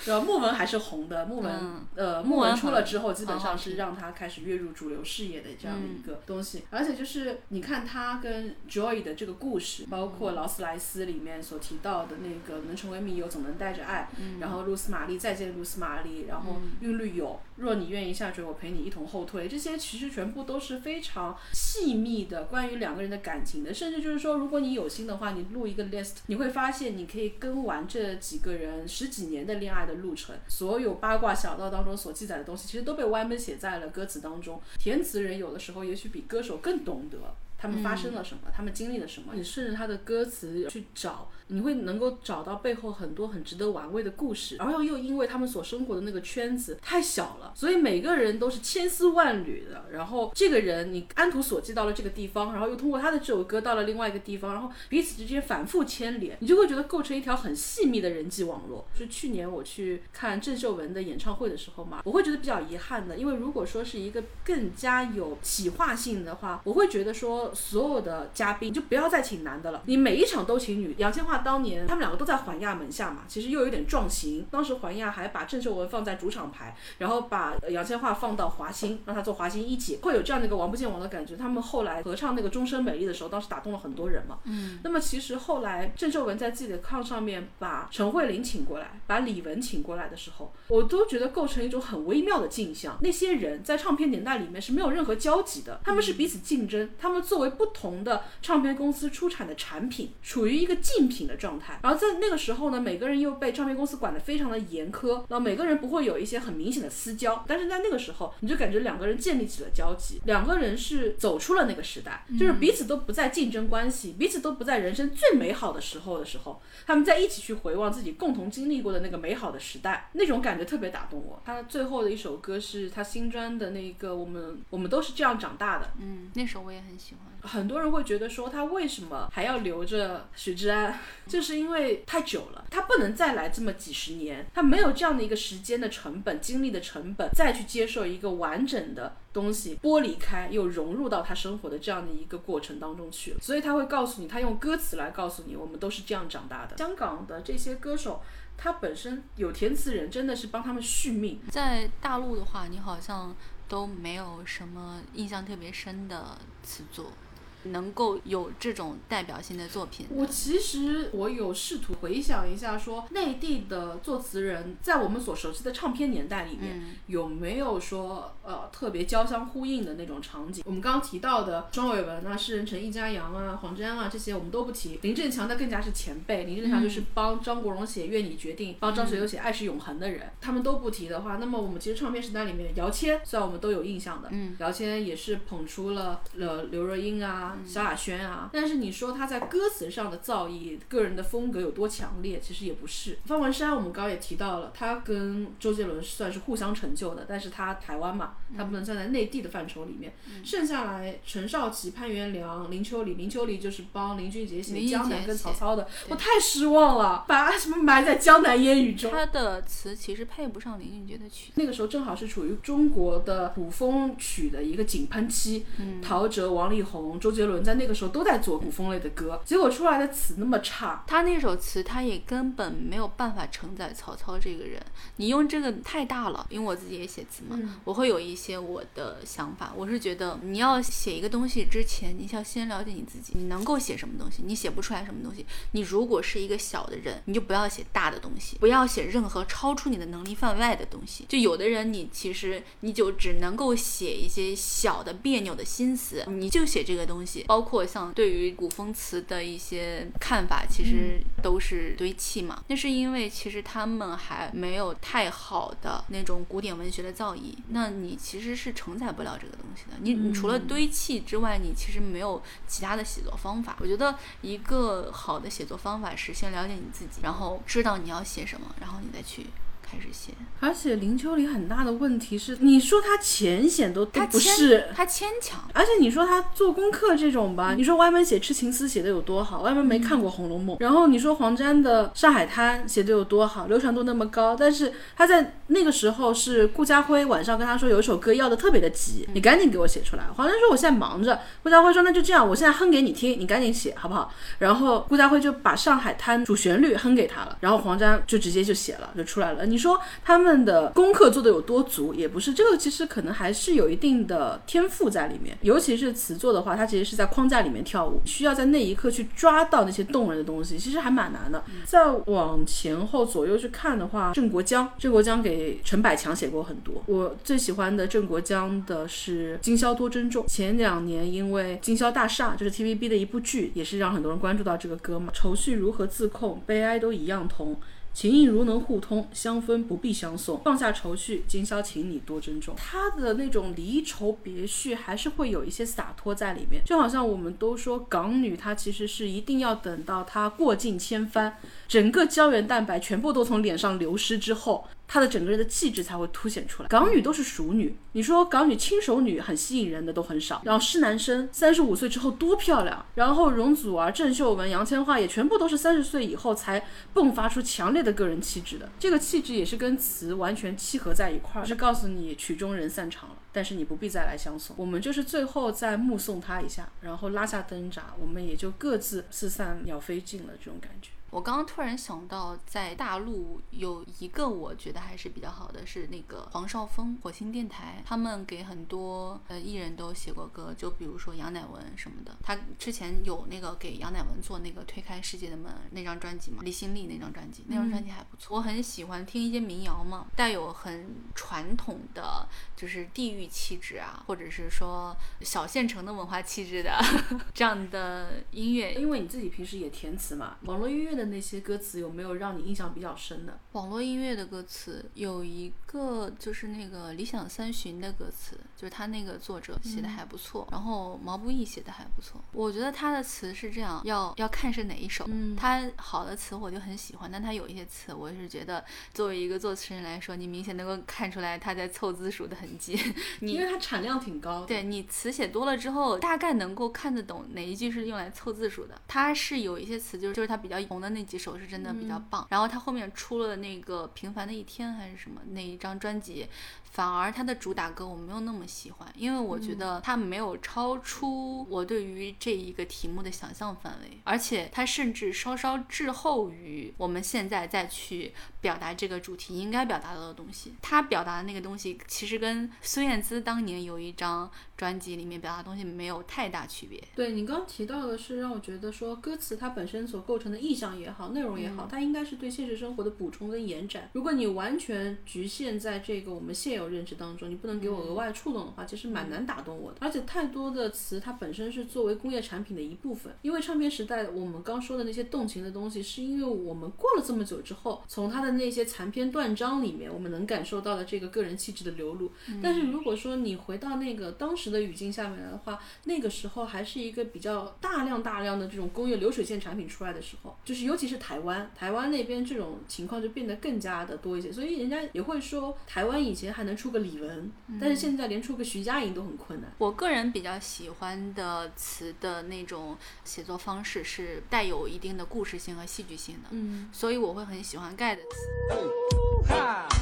对吧？木纹还是红的，木纹、嗯呃木纹纹出了了之后，基本上是让他开始跃入主流视野的这样的一个东西。而且就是你看他跟 Joy 的这个故事，包括劳斯莱斯里面所提到的那个能成为密友，总能带着爱，然后露丝玛丽再见露丝玛丽，然后韵律有，若你愿意下坠，我陪你一同后退，这些其实全部都是非常细密的关于两个人的感情的，甚至就是说，如果你有心的话，你录一个 list，你会发现你可以跟完这几个人十几年的恋爱的路程，所有八卦小道当中所记载的东西，其实都被歪门写在了歌词当中。填词人有的时候也许比歌手更懂得。他们发生了什么？他们经历了什么？你顺着他的歌词去找，你会能够找到背后很多很值得玩味的故事。然后又因为他们所生活的那个圈子太小了，所以每个人都是千丝万缕的。然后这个人你安图索记到了这个地方，然后又通过他的这首歌到了另外一个地方，然后彼此之间反复牵连，你就会觉得构成一条很细密的人际网络。是去年我去看郑秀文的演唱会的时候嘛，我会觉得比较遗憾的，因为如果说是一个更加有企划性的话，我会觉得说所有的嘉宾就不要再请男的了，你每一场都请女。杨千嬅当年他们两个都在环亚门下嘛，其实又有点撞型。当时环亚还把郑秀文放在主场排，然后把呃杨千嬅放到华星，让她做华星一姐，会有这样的一个王不见王的感觉。他们后来合唱那个《终身美丽》的时候，当时打动了很多人嘛。嗯。那么其实后来郑秀文在自己的炕上面把陈慧琳请过来，把李玟请过来的时候，我都觉得构成一种很微妙的镜像。那些人在唱片年代里面是没有任何交集的，他们是彼此竞争，他们作为不同的唱片公司出产的产品，处于一个竞品的状态。然后在那个时候呢，每个人又被唱片公司管得非常的严苛，然后每个人不会有一些很明显的私交，但是在那个时候，你就感觉两个人建立起了交集，两个人是走出了那个时代，就是彼此都不在竞争关系，彼此都不在人生最美好的时候的时候，他们在一起去回望自己共同经历过的那个美好的时代，那种感觉特别打动我。他最后的一首歌是他新专的那个《我们我们都是这样长大的》，嗯，那首我也很喜欢。很多人会觉得说他为什么还要留着许志安，就是因为太久了，他不能再来这么几十年，他没有这样的一个时间的成本、精力的成本，再去接受一个完整的东西，剥离开又融入到他生活的这样的一个过程当中去了。所以他会告诉你，他用歌词来告诉你，我们都是这样长大的。香港的这些歌手。他本身有填词人，真的是帮他们续命。在大陆的话，你好像都没有什么印象特别深的词作。能够有这种代表性的作品的，我其实我有试图回想一下，说内地的作词人在我们所熟悉的唱片年代里面，嗯。有没有说呃特别交相呼应的那种场景？我们刚刚提到的庄伟文啊、诗人陈易家阳啊、黄沾啊这些我们都不提，林振强那更加是前辈，林振强就是帮张国荣写《愿你决定》，帮张学友写《爱是永恒的人》，他们都不提的话，那么我们其实唱片时代里面，姚谦虽然我们都有印象的，嗯，姚谦也是捧出了呃刘若英啊、萧亚轩啊，但是你说他在歌词上的造诣、个人的风格有多强烈，其实也不是。方文山我们刚刚也提到了，他跟周杰伦算是互相成就的，但是他台湾嘛，他不能算在内地的范畴里面。剩下来，陈少琪、潘元良、林秋离，林秋离就是帮林俊杰写江南跟曹操的，我太失望了，把什么埋在江南烟雨中。他的词其实配不上林俊杰的曲。那个时候正好是处于中国的古风曲的一个井喷期，嗯陶喆、王力宏、周杰伦在那个时候都在做古风类的歌，结果出来的词那么差，他那首词，他也根本没有办法承载曹操这个人。你用这个太大了，因为我自己也写词嘛，嗯我会有一些我的想法。我是觉得你要写一个东西之前，你要先了解你自己，你能够写什么东西，你写不出来什么东西。你如果是一个小的人，你就不要写大的东西，不要写任何超出你的能力范围的东西。就有的人，你其实你就只能够写一些小的别扭的心思，你就写这个东西。包括像对于古风词的一些看法，其实都是堆砌嘛。那是因为其实他们还没有太好的那种古典文学的造诣，那你其实是承载不了这个东西的。你你除了堆砌之外，你其实没有其他的写作方法。我觉得一个好的写作方法是先了解你自己，然后知道你要写什么，然后你再去开始写。而且林秋离很大的问题是，你说他浅显都都他不是。他牵强，而且你说他做功课这种吧，你说歪门写《痴情思》写的有多好，歪门没看过《红楼梦》。然后你说黄沾的《上海滩》写的有多好，流传度那么高，但是他在那个时候是顾家辉晚上跟他说有一首歌要的特别的急，你赶紧给我写出来。黄沾说我现在忙着，顾家辉说那就这样，我现在哼给你听，你赶紧写好不好？然后顾家辉就把《上海滩》主旋律哼给他了，然后黄沾就直接就写了，就出来了。你你说他们的功课做的有多足，也不是这个，其实可能还是有一定的天赋在里面。尤其是词作的话，它其实是在框架里面跳舞，需要在那一刻去抓到那些动人的东西，其实还蛮难的。再往前后左右去看的话，郑国江，郑国江给陈百强写过很多。我最喜欢的郑国江的是《今宵多珍重》。前两年因为《今宵大厦》就是 TVB 的一部剧，也是让很多人关注到这个歌嘛。愁绪如何自控，悲哀都一样痛。情意如能互通，相分不必相送。放下愁绪，今宵请你多珍重。他的那种离愁别绪，还是会有一些洒脱在里面。就好像我们都说港女，她其实是一定要等到她过尽千帆，整个胶原蛋白全部都从脸上流失之后。她的整个人的气质才会凸显出来。港女都是熟女，你说港女轻熟女很吸引人的都很少。然后施南生三十五岁之后多漂亮，然后容祖儿、郑秀文、杨千嬅也全部都是三十岁以后才迸发出强烈的个人气质的。这个气质也是跟词完全契合在一块儿，是告诉你曲终人散场了，但是你不必再来相送。我们就是最后再目送他一下，然后拉下灯闸，我们也就各自四散鸟飞尽了这种感觉。我刚刚突然想到，在大陆有一个我觉得还是比较好的，是那个黄少峰火星电台，他们给很多呃艺人都写过歌，就比如说杨乃文什么的。他之前有那个给杨乃文做那个推开世界的门那张专辑嘛，李心力那张专辑，那张专辑还不错。我很喜欢听一些民谣嘛，带有很传统的就是地域气质啊，或者是说小县城的文化气质的 这样的音乐。因为你自己平时也填词嘛，网络音乐的。那些歌词有没有让你印象比较深的？网络音乐的歌词有一个就是那个《理想三旬》的歌词，就是他那个作者写的还不错，然后毛不易写的还不错。我觉得他的词是这样，要要看是哪一首。嗯，他好的词我就很喜欢，但他有一些词，我是觉得作为一个作词人来说，你明显能够看出来他在凑字数的痕迹。你因为他产量挺高，对你词写多了之后，大概能够看得懂哪一句是用来凑字数的。他是有一些词，就是就是他比较红的。那几首是真的比较棒，然后他后面出了那个《平凡的一天》还是什么那一张专辑。反而他的主打歌我没有那么喜欢，因为我觉得他没有超出我对于这一个题目的想象范围，而且他甚至稍稍滞后于我们现在再去表达这个主题应该表达到的东西。他表达的那个东西其实跟孙燕姿当年有一张专辑里面表达的东西没有太大区别。对你刚刚提到的是让我觉得说歌词它本身所构成的意象也好，内容也好，它应该是对现实生活的补充跟延展。如果你完全局限在这个我们现有。认知当中，你不能给我额外触动的话，其实蛮难打动我的。而且太多的词，它本身是作为工业产品的一部分。因为唱片时代，我们刚说的那些动情的东西，是因为我们过了这么久之后，从它的那些残篇断章里面，我们能感受到的这个个人气质的流露。但是如果说你回到那个当时的语境下面来的话，那个时候还是一个比较大量大量的这种工业流水线产品出来的时候，就是尤其是台湾，台湾那边这种情况就变得更加的多一些。所以人家也会说，台湾以前还能。出个李玟，但是现在连出个徐佳莹都很困难。我个人比较喜欢的词的那种写作方式是带有一定的故事性和戏剧性的，嗯，所以我会很喜欢盖的词。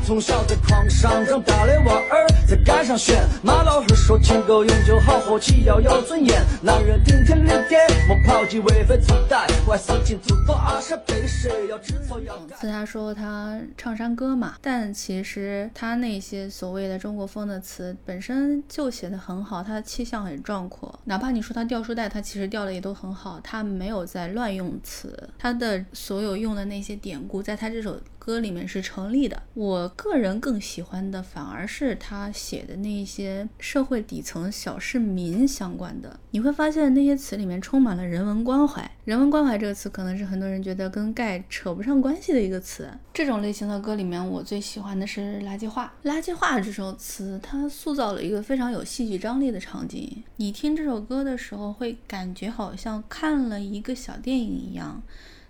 从小在矿上长大的娃儿，在街上炫。马老汉说：情够永久，好活起要有尊严。男人顶天立地，莫抛弃为非作歹，坏事情做多阿是被谁要知错要改。他说他唱山歌嘛，但其实他那些。所谓的中国风的词本身就写的很好，他的气象很壮阔。哪怕你说他掉书袋，他其实掉的也都很好，他没有在乱用词，他的所有用的那些典故，在他这首。歌里面是成立的，我个人更喜欢的反而是他写的那些社会底层小市民相关的。你会发现那些词里面充满了人文关怀。人文关怀这个词可能是很多人觉得跟盖扯不上关系的一个词。这种类型的歌里面，我最喜欢的是《垃圾话》。《垃圾话》这首词，它塑造了一个非常有戏剧张力的场景。你听这首歌的时候，会感觉好像看了一个小电影一样。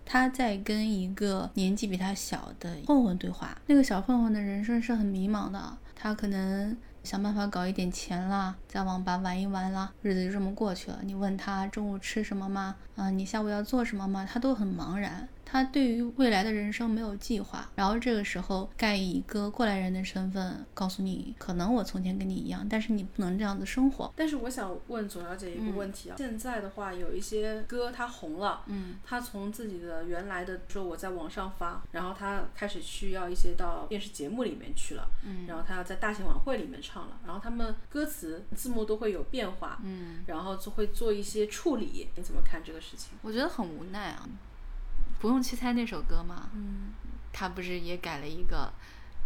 他在跟一个年纪比他小的混混对话，那个小混混的人生是很迷茫的，他可能想办法搞一点钱啦，在网吧玩一玩啦，日子就这么过去了。你问他中午吃什么吗？啊，你下午要做什么吗？他都很茫然。他对于未来的人生没有计划，然后这个时候盖以一个过来人的身份告诉你，可能我从前跟你一样，但是你不能这样子生活。但是我想问左小姐一个问题啊，现在的话有一些歌它红了，嗯，他从自己的原来的说我在网上发，然后他开始需要一些到电视节目里面去了，嗯然后他要在大型晚会里面唱了，然后他们歌词字幕都会有变化，嗯，然后就会做一些处理，你怎么看这个事情？我觉得很无奈啊。不用去猜那首歌吗？嗯，他不是也改了一个，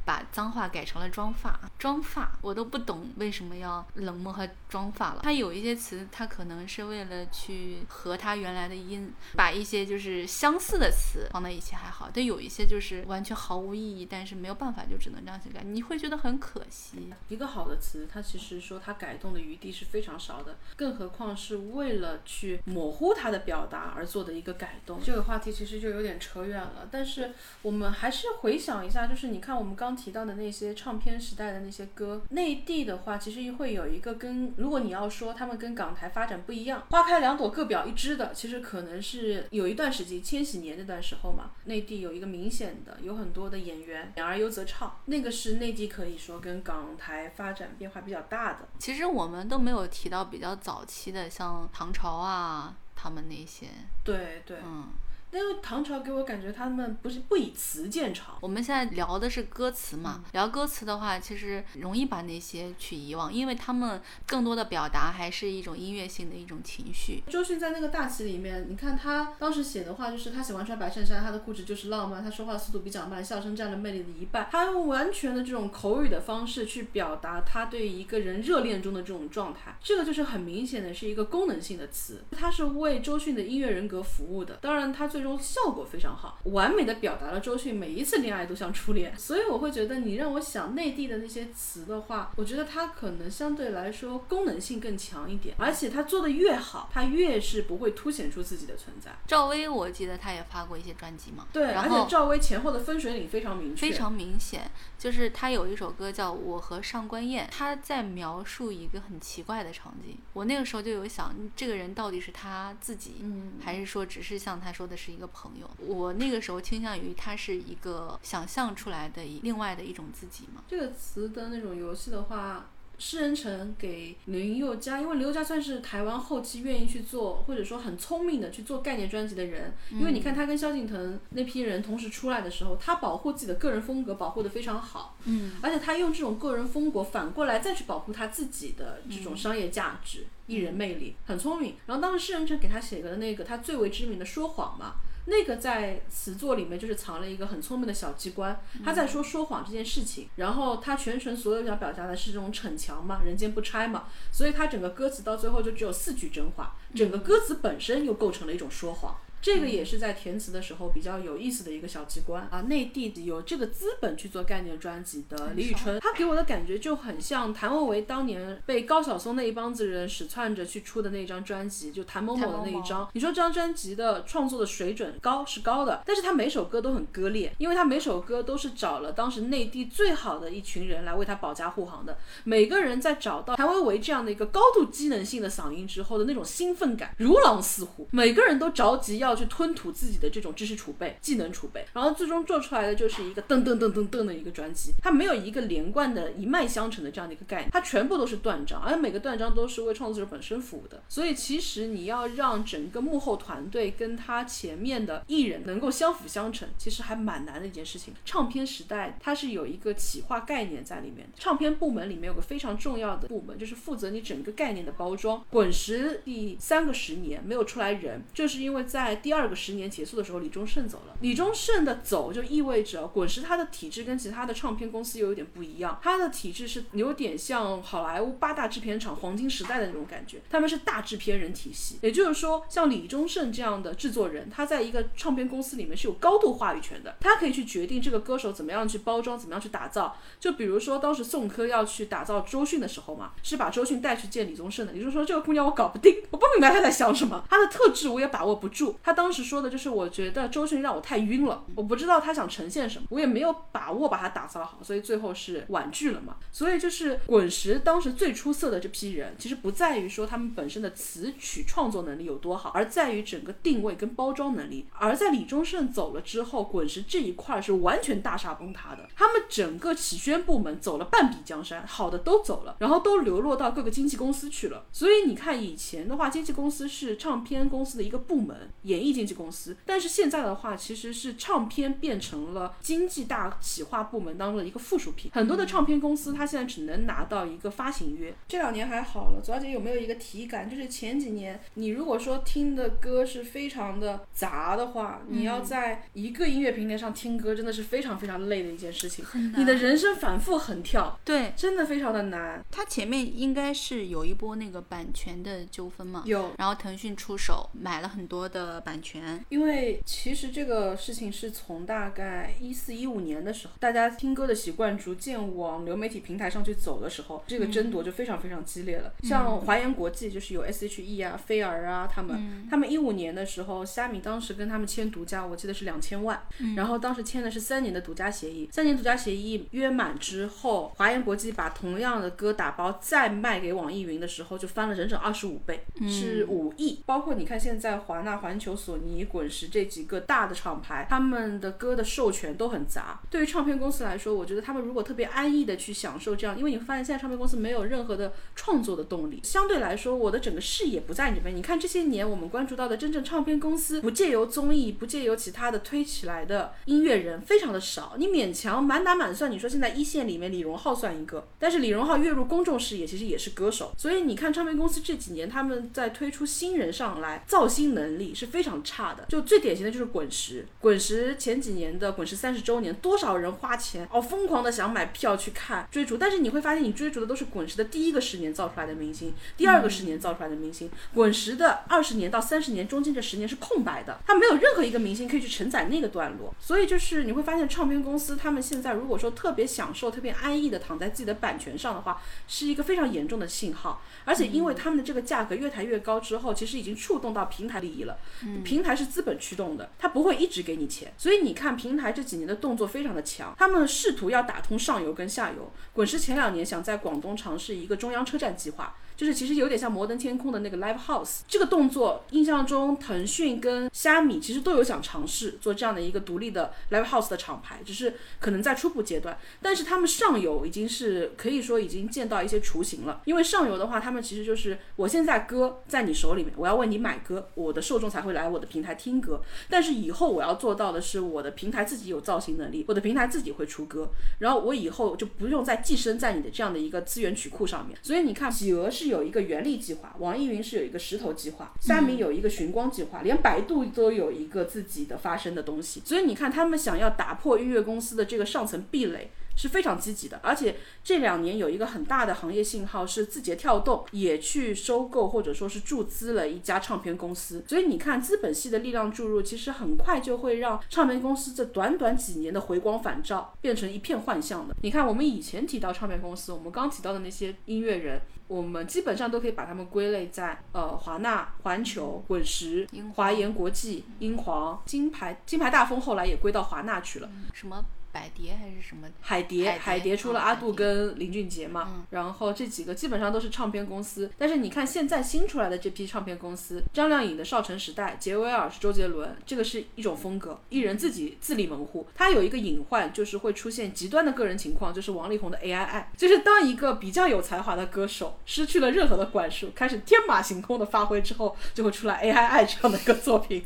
把脏话改成了妆发，妆发，我都不懂为什么要冷漠和妆发了。他有一些词，他可能是为了去和他原来的音，把一些就是相似的词放在一起还好，但有一些就是完全毫无意义，但是没有办法，就只能这样去改，你会觉得很可惜。一个好的词，它其实说它改动的余地是非常少的，更何况是为了去模糊它的表达而做的一个改动。这个话题其实就有点扯远了，但是我们还是回想一下，就是你看我们刚提到的那些唱片时代的那些歌，内地的话其实会有一个跟，如果你要说他们跟港台发展不一样，花开两朵各表一枝的，其实可能是有一段时期，千禧年那段时候嘛，内地有一个明显的，有很多的演员演而优则唱，那个是内地可以说跟港台发展变化比较大的。其实我们都没有提到比较早期的，像唐朝啊，他们那些，对对，嗯。因为唐朝给我感觉他们不是不以词见长。我们现在聊的是歌词嘛，聊歌词的话，其实容易把那些去遗忘，因为他们更多的表达还是一种音乐性的一种情绪。周迅在那个大旗里面，你看他当时写的话，就是他喜欢穿白衬衫，他的固执就是浪漫，他说话速度比较慢，笑声占了魅力的一半。他用完全的这种口语的方式去表达他对一个人热恋中的这种状态，这个就是很明显的是一个功能性的词，它是为周迅的音乐人格服务的。当然，他最终效果非常好，完美的表达了周迅每一次恋爱都像初恋。所以我会觉得，你让我想内地的那些词的话，我觉得它可能相对来说功能性更强一点，而且它做的越好，它越是不会凸显出自己的存在。赵薇，我记得她也发过一些专辑嘛，对，而然后且赵薇前后的分水岭非常明确，非常明显，就是她有一首歌叫《我和上官燕》，她在描述一个很奇怪的场景。我那个时候就有想，这个人到底是他自己，嗯还是说只是像他说的是一个朋友？我那个时候倾向于他是一个想象出来的另外的一种自己嘛。这个词的那种游戏的话，施仁成给林宥嘉，因为林宥嘉算是台湾后期愿意去做，或者说很聪明的去做概念专辑的人。因为你看他跟萧敬腾那批人同时出来的时候，他保护自己的个人风格保护的非常好，嗯，而且他用这种个人风格反过来再去保护他自己的这种商业价值、艺人魅力，很聪明。然后当时施仁成给他写的那个他最为知名的《说谎》嘛。那个在词作里面就是藏了一个很聪明的小机关，他在说说谎这件事情，然后他全程所有想表达的是这种逞强嘛，人间不拆嘛，所以他整个歌词到最后就只有四句真话，整个歌词本身又构成了一种说谎。这个也是在填词的时候比较有意思的一个小机关啊。内地有这个资本去做概念专辑的李宇春，她给我的感觉就很像谭维维当年被高晓松那一帮子人使窜着去出的那张专辑，就谭某某的那一张。你说这张专辑的创作的水准高是高的，但是他每首歌都很割裂，因为他每首歌都是找了当时内地最好的一群人来为他保驾护航的。每个人在找到谭维维这样的一个高度机能性的嗓音之后的那种兴奋感如狼似虎，每个人都着急要要去吞吐自己的这种知识储备、技能储备，然后最终做出来的就是一个噔噔噔噔噔的一个专辑。它没有一个连贯的一脉相承的这样的一个概念，它全部都是断章，而每个断章都是为创作者本身服务的。所以其实你要让整个幕后团队跟他前面的艺人能够相辅相成，其实还蛮难的一件事情。唱片时代它是有一个企划概念在里面的，唱片部门里面有个非常重要的部门，就是负责你整个概念的包装。滚石第三个十年没有出来人，就是因为在第二个十年结束的时候，李宗盛走了。李宗盛的走就意味着滚石它的体制跟其他的唱片公司又有点不一样，它的体制是有点像好莱坞八大制片厂黄金时代的那种感觉，他们是大制片人体系。也就是说，像李宗盛这样的制作人，他在一个唱片公司里面是有高度话语权的，他可以去决定这个歌手怎么样去包装，怎么样去打造。就比如说当时宋柯要去打造周迅的时候嘛，是把周迅带去见李宗盛的。李宗盛说这个姑娘我搞不定，我不明白她在想什么，她的特质我也把握不住。他当时说的就是，我觉得周迅让我太晕了，我不知道他想呈现什么，我也没有把握把他打造好，所以最后是婉拒了嘛。所以就是滚石当时最出色的这批人，其实不在于说他们本身的词曲创作能力有多好，而在于整个定位跟包装能力。而在李宗盛走了之后，滚石这一块是完全大厦崩塌的，他们整个企宣部门走了半壁江山，好的都走了，然后都流落到各个经纪公司去了。所以你看以前的话，经纪公司是唱片公司的一个部门，也演艺经纪公司，但是现在的话，其实是唱片变成了经济大企划部门当中的一个附属品。很多的唱片公司，它现在只能拿到一个发行约。这两年还好了，左小姐有没有一个体感？就是前几年，你如果说听的歌是非常的杂的话，你要在一个音乐平台上听歌，真的是非常非常累的一件事情。你的人生反复横跳，对，真的非常的难。它前面应该是有一波那个版权的纠纷嘛，有然后腾讯出手买了很多的版权，因为其实这个事情是从大概一四一五年的时候，大家听歌的习惯逐渐往流媒体平台上去走的时候，这个争夺就非常非常激烈了。像华研国际就是有 S.H.E 啊、飞儿啊他们，他们一五年的时候，虾米当时跟他们签独家，我记得是两千万，然后当时签的是三年的独家协议，三年独家协议约满之后，华研国际把同样的歌打包再卖给网易云的时候，就翻了整整二十五倍，是五亿。包括你看现在华纳、环球、索尼、滚石这几个大的厂牌，他们的歌的授权都很杂。对于唱片公司来说，我觉得他们如果特别安逸的去享受这样，因为你会发现现在唱片公司没有任何的创作的动力，相对来说，我的整个视野不在你这边。你看这些年我们关注到的真正唱片公司，不借由综艺，不借由其他的推起来的音乐人非常的少。你勉强满打满算，你说现在一线里面李荣浩算一个，但是李荣浩跃入公众视野，其实也是歌手。所以你看唱片公司这几年他们在推出新人上来，造星能力是非常差的。就最典型的就是滚石，滚石前几年的滚石三十周年，多少人花钱哦，疯狂的想买票去看追逐，但是你会发现你追逐的都是滚石的第一个十年造出来的明星，第二个十年造出来的明星。滚石的二十年到三十年中间这十年是空白的，它没有任何一个明星可以去承载那个段落。所以就是你会发现唱片公司他们现在如果说特别享受、特别安逸的躺在自己的版权上的话，是一个非常严重的信号。而且因为他们的这个价格越抬越高之后，其实已经触动到平台利益了。平台是资本驱动的，它不会一直给你钱。所以你看平台这几年的动作非常的强，他们试图要打通上游跟下游。滚石前两年想在广东尝试一个中央车站计划。就是其实有点像摩登天空的那个 Live House 这个动作，印象中腾讯跟虾米其实都有想尝试做这样的一个独立的 Live House 的厂牌，只是可能在初步阶段。但是他们上游已经是可以说已经见到一些雏形了，因为上游的话，他们其实就是我现在歌在你手里面，我要为你买歌，我的受众才会来我的平台听歌。但是以后我要做到的是，我的平台自己有造型能力，我的平台自己会出歌，然后我以后就不用再寄生在你的这样的一个资源曲库上面。所以你看，企鹅是有一个原力计划，网易云是有一个石头计划，虾米有一个寻光计划，连百度都有一个自己的发声的东西。所以你看，他们想要打破音乐公司的这个上层壁垒。是非常积极的，而且这两年有一个很大的行业信号是字节跳动也去收购或者说是注资了一家唱片公司，所以你看资本系的力量注入，其实很快就会让唱片公司这短短几年的回光返照变成一片幻象的。你看我们以前提到唱片公司，我们刚提到的那些音乐人，我们基本上都可以把他们归类在呃华纳、环球、滚石、华研国际、英皇、金牌、金牌大风，后来也归到华纳去了。什么百蝶还是什么？海蝶，海海蝶出了哦阿杜跟林俊杰嘛，然后这几个基本上都是唱片公司。但是你看现在新出来的这批唱片公司，张靓颖的少城时代，杰威尔是周杰伦，这个是一种风格，艺人自己自立门户。他有一个隐患，就是会出现极端的个人情况，就是王力宏的 AI 爱，就是当一个比较有才华的歌手失去了任何的管束，开始天马行空的发挥之后，就会出来 AI 爱这样的一个作品。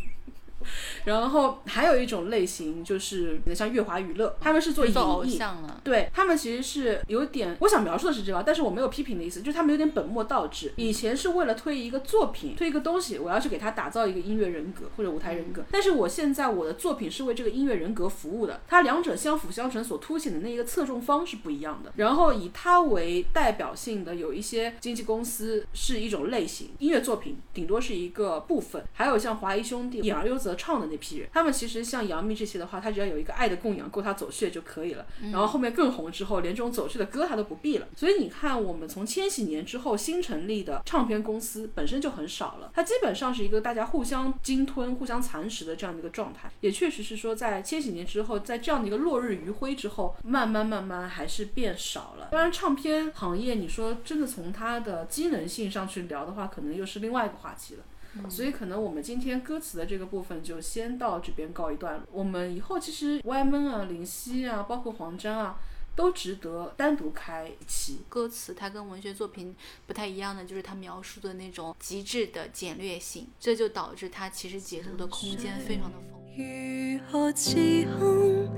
然后还有一种类型就是像乐华娱乐，他们是做影艺，对他们其实是有点，我想描述的是这个，但是我没有批评的意思，就是他们有点本末倒置。以前是为了推一个作品，推一个东西，我要去给他打造一个音乐人格或者舞台人格，但是我现在我的作品是为这个音乐人格服务的，它两者相辅相成所凸显的那一个侧重方是不一样的。然后以它为代表性的有一些经纪公司是一种类型，音乐作品顶多是一个部分，还有像华谊兄弟、演而优则择唱的那批人。他们其实像杨幂这些的话，他只要有一个爱的供养够他走穴就可以了。然后后面更红之后，连这种走穴的歌他都不必了。所以你看，我们从千禧年之后新成立的唱片公司本身就很少了，它基本上是一个大家互相鲸吞、互相蚕食的这样的一个状态。也确实是说，在千禧年之后，在这样的一个落日余晖之后，慢慢慢慢还是变少了。当然，唱片行业你说真的从它的机能性上去聊的话，可能又是另外一个话题了。所以可能我们今天歌词的这个部分就先到这边告一段落。我们以后其实 Y 闷啊、林夕啊，包括黄沾啊。都值得单独开一期。歌词它跟文学作品不太一样的，就是它描述的那种极致的简略性，这就导致它其实解读的空间非常的丰富。如何自控？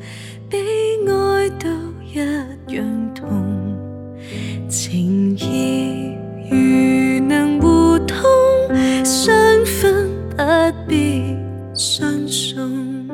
比爱都一样痛，情意如能互通。不必相送